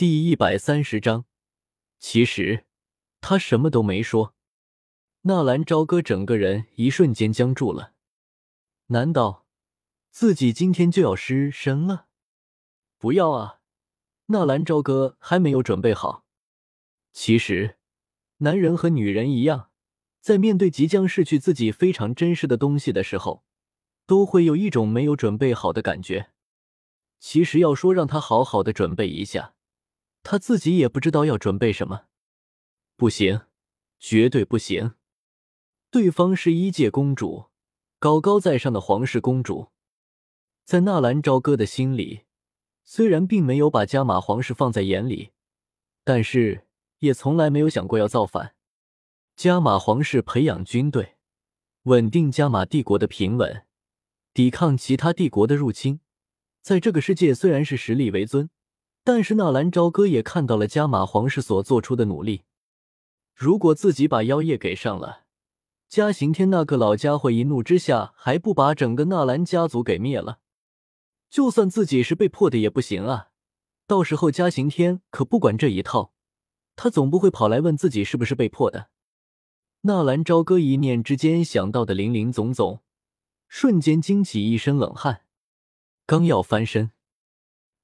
第一百三十章，其实他什么都没说。纳兰朝歌整个人一瞬间僵住了。难道自己今天就要失身了？不要啊！纳兰朝歌还没有准备好。其实，男人和女人一样，在面对即将失去自己非常珍视的东西的时候，都会有一种没有准备好的感觉。其实要说让他好好的准备一下，他自己也不知道要准备什么。不行，绝对不行！对方是一界公主，高高在上的皇室公主，在纳兰朝歌的心里，虽然并没有把加玛皇室放在眼里，但是也从来没有想过要造反。加玛皇室培养军队，稳定加玛帝国的平稳，抵抗其他帝国的入侵。在这个世界，虽然是实力为尊，但是纳兰朝歌也看到了加玛皇室所做出的努力。如果自己把妖夜给上了，嘉刑天那个老家伙一怒之下，还不把整个纳兰家族给灭了？就算自己是被迫的也不行啊！到时候嘉刑天可不管这一套，他总不会跑来问自己是不是被迫的。纳兰朝歌一念之间想到的林林总总，瞬间惊起一身冷汗。刚要翻身，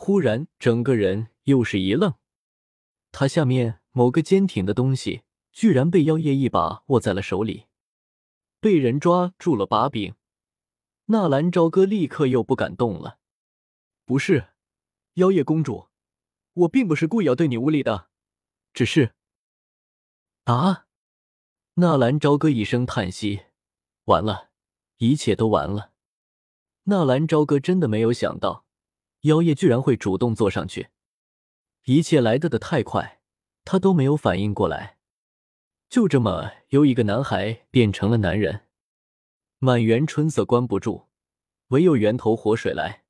忽然整个人又是一愣，他下面某个坚挺的东西居然被妖夜一把握在了手里，被人抓住了把柄。纳兰朝歌立刻又不敢动了。不是，妖夜公主，我并不是故意要对你无礼的，只是……啊！纳兰朝歌一声叹息，完了，一切都完了。纳兰朝歌真的没有想到，妖夜居然会主动坐上去。一切来得的太快，他都没有反应过来。就这么由一个男孩变成了男人，满园春色关不住，唯有源头活水来。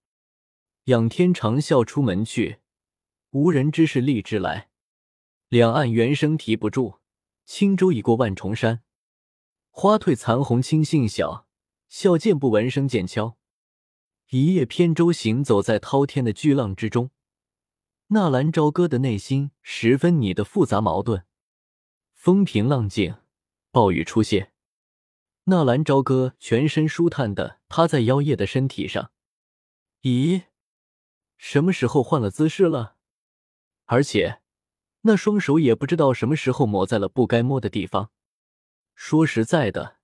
仰天长啸出门去，无人知是荔枝来。两岸猿声啼不住，轻舟已过万重山。花褪残红青杏小，笑渐不闻声渐悄。一叶扁舟行走在滔天的巨浪之中，纳兰朝歌的内心十分你的复杂矛盾。风平浪静，暴雨出现，纳兰朝歌全身舒坦的趴在妖夜的身体上。咦，什么时候换了姿势了？而且那双手也不知道什么时候抹在了不该摸的地方。说实在的，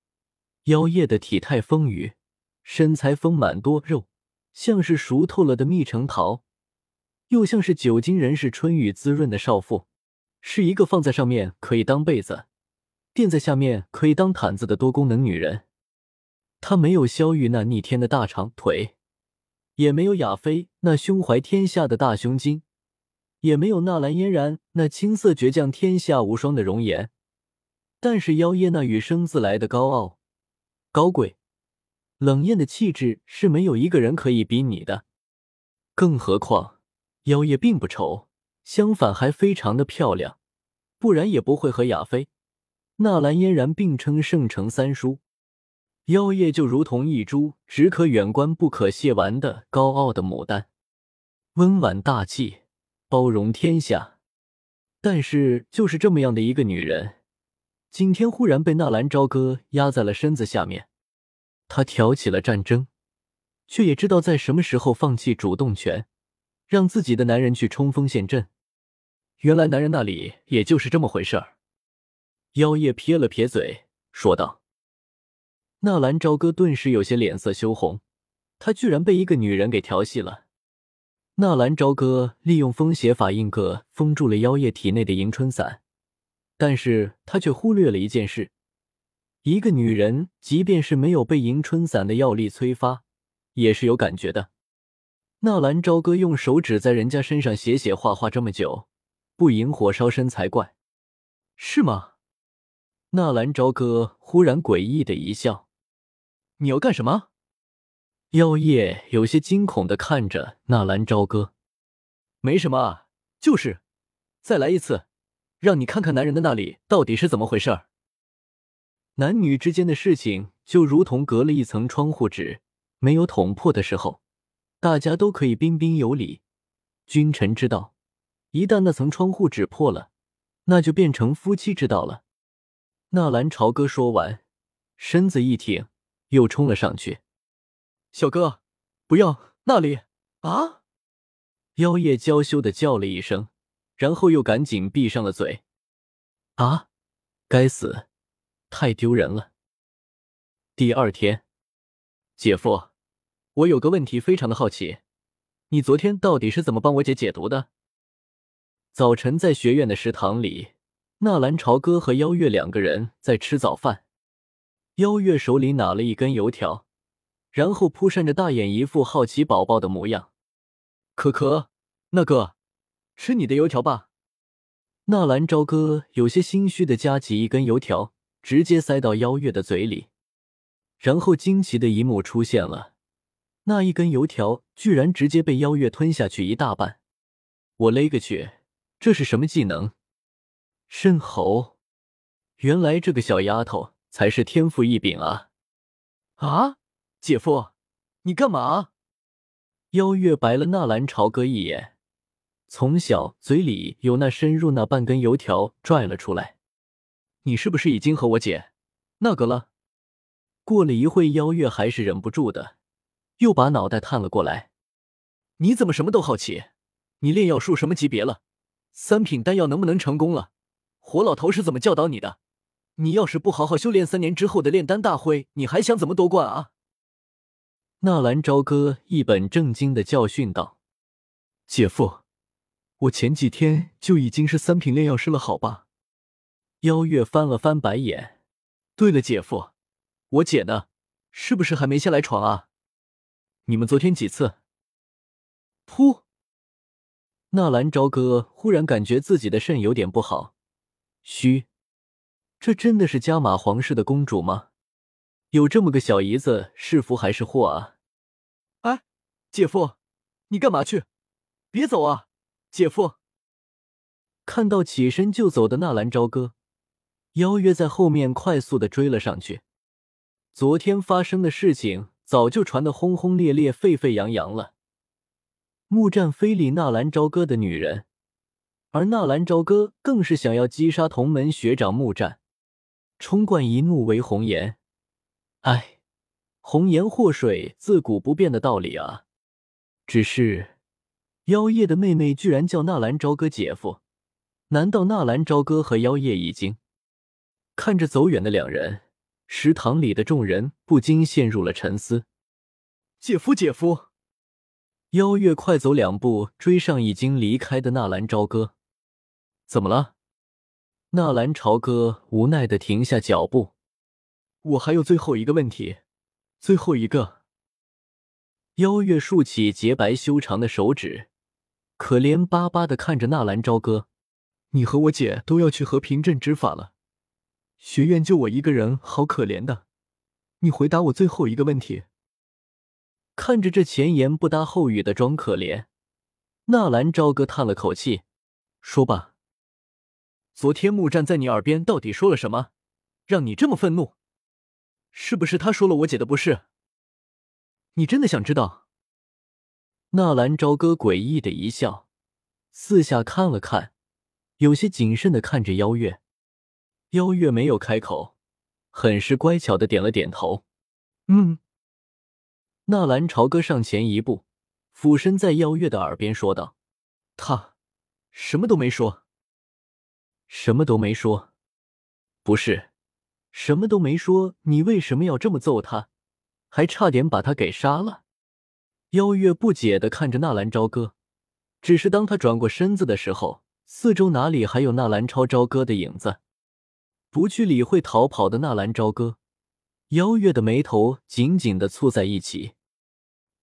妖夜的体态丰腴，身材丰满多肉。像是熟透了的蜜橙桃，又像是久经人世春雨滋润的少妇，是一个放在上面可以当被子，垫在下面可以当毯子的多功能女人。她没有萧玉那逆天的大长腿，也没有亚妃那胸怀天下的大胸襟，也没有纳兰嫣然那青涩倔强天下无双的容颜，但是妖夜那与生自来的高傲、高贵。冷艳的气质是没有一个人可以比拟的，更何况妖夜并不丑，相反还非常的漂亮，不然也不会和亚妃、纳兰嫣然并称圣城三淑。妖夜就如同一株只可远观不可亵玩的高傲的牡丹，温婉大气，包容天下。但是就是这么样的一个女人，今天忽然被纳兰朝歌压在了身子下面。他挑起了战争，却也知道在什么时候放弃主动权，让自己的男人去冲锋陷阵。原来男人那里也就是这么回事儿。妖夜撇了撇嘴，说道：“纳兰朝歌顿时有些脸色羞红，他居然被一个女人给调戏了。”纳兰朝歌利用风邪法印个封住了妖夜体内的迎春伞，但是他却忽略了一件事。一个女人，即便是没有被迎春伞的药力催发，也是有感觉的。纳兰朝歌用手指在人家身上写写画画这么久，不引火烧身才怪，是吗？纳兰朝歌忽然诡异的一笑：“你要干什么？”妖夜有些惊恐的看着纳兰朝歌：“没什么，就是再来一次，让你看看男人的那里到底是怎么回事儿。”男女之间的事情就如同隔了一层窗户纸，没有捅破的时候，大家都可以彬彬有礼。君臣之道，一旦那层窗户纸破了，那就变成夫妻之道了。纳兰朝歌说完，身子一挺，又冲了上去。小哥，不要那里啊！妖夜娇羞的叫了一声，然后又赶紧闭上了嘴。啊！该死，太丢人了。第二天，姐夫，我有个问题，非常的好奇，你昨天到底是怎么帮我姐解毒的？早晨在学院的食堂里，纳兰朝歌和妖月两个人在吃早饭。妖月手里拿了一根油条，然后扑扇着大眼，一副好奇宝宝的模样。可可，那个，吃你的油条吧。纳兰朝歌有些心虚的夹起一根油条，直接塞到妖月的嘴里。然后惊奇的一幕出现了，那一根油条居然直接被妖月吞下去一大半。我勒个去！这是什么技能？渗喉！原来这个小丫头才是天赋异禀啊！啊，姐夫，你干嘛？妖月白了纳兰朝歌一眼，从小嘴里有那深入那半根油条拽了出来。你是不是已经和我姐那个了？过了一会，妖月还是忍不住的，又把脑袋探了过来。你怎么什么都好奇？你炼药术什么级别了？三品丹药能不能成功了？火老头是怎么教导你的？你要是不好好修炼，三年之后的炼丹大会，你还想怎么夺冠啊？纳兰朝歌一本正经的教训道：“姐夫，我前几天就已经是三品炼药师了，好吧？”妖月翻了翻白眼。对了，姐夫，我姐呢？是不是还没下来床啊？你们昨天几次？噗。纳兰朝歌忽然感觉自己的肾有点不好，嘘，这真的是加玛皇室的公主吗？有这么个小姨子是福还是祸啊？哎，姐夫，你干嘛去？别走啊，姐夫！看到起身就走的纳兰朝歌，邀约在后面快速的追了上去。昨天发生的事情早就传得轰轰烈烈、沸沸扬扬了。木战非礼纳兰朝歌的女人，而纳兰朝歌更是想要击杀同门学长木战。冲冠一怒为红颜，哎，红颜祸水自古不变的道理啊。只是妖夜的妹妹居然叫纳兰朝歌姐夫，难道纳兰朝歌和妖夜已经？看着走远的两人，食堂里的众人不禁陷入了沉思。姐夫，姐夫。妖月快走两步，追上已经离开的纳兰朝歌。怎么了？纳兰朝歌无奈的停下脚步。我还有最后一个问题，最后一个。妖月竖起洁白修长的手指，可怜巴巴的看着纳兰朝歌：“你和我姐都要去和平镇执法了，学院就我一个人，好可怜的。你回答我最后一个问题。”看着这前言不搭后语的装可怜，纳兰朝歌叹了口气，说吧，昨天木站在你耳边到底说了什么，让你这么愤怒？是不是他说了我姐的不是？你真的想知道？纳兰朝歌诡异的一笑，四下看了看，有些谨慎的看着邀月。邀月没有开口，很是乖巧的点了点头，嗯。纳兰朝歌上前一步，俯身在邀月的耳边说道：“他什么都没说，什么都没说，不是什么都没说。你为什么要这么揍他？还差点把他给杀了。”邀月不解的看着纳兰朝歌，只是当他转过身子的时候，四周哪里还有纳兰超朝歌的影子？不去理会逃跑的纳兰朝歌。邀月的眉头紧紧的蹙在一起，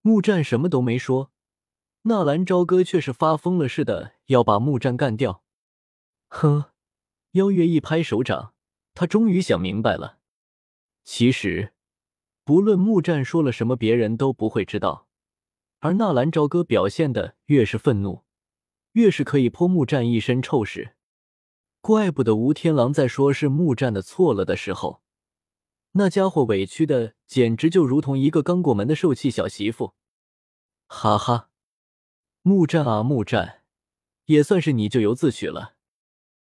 木战什么都没说，纳兰朝歌却是发疯了似的要把木战干掉。哼！邀月一拍手掌，他终于想明白了。其实，不论木战说了什么，别人都不会知道。而纳兰朝歌表现的越是愤怒，越是可以泼木战一身臭屎。怪不得吴天狼在说是木战的错了的时候。那家伙委屈的简直就如同一个刚过门的受气小媳妇，哈哈！木战啊木战，也算是你咎由自取了。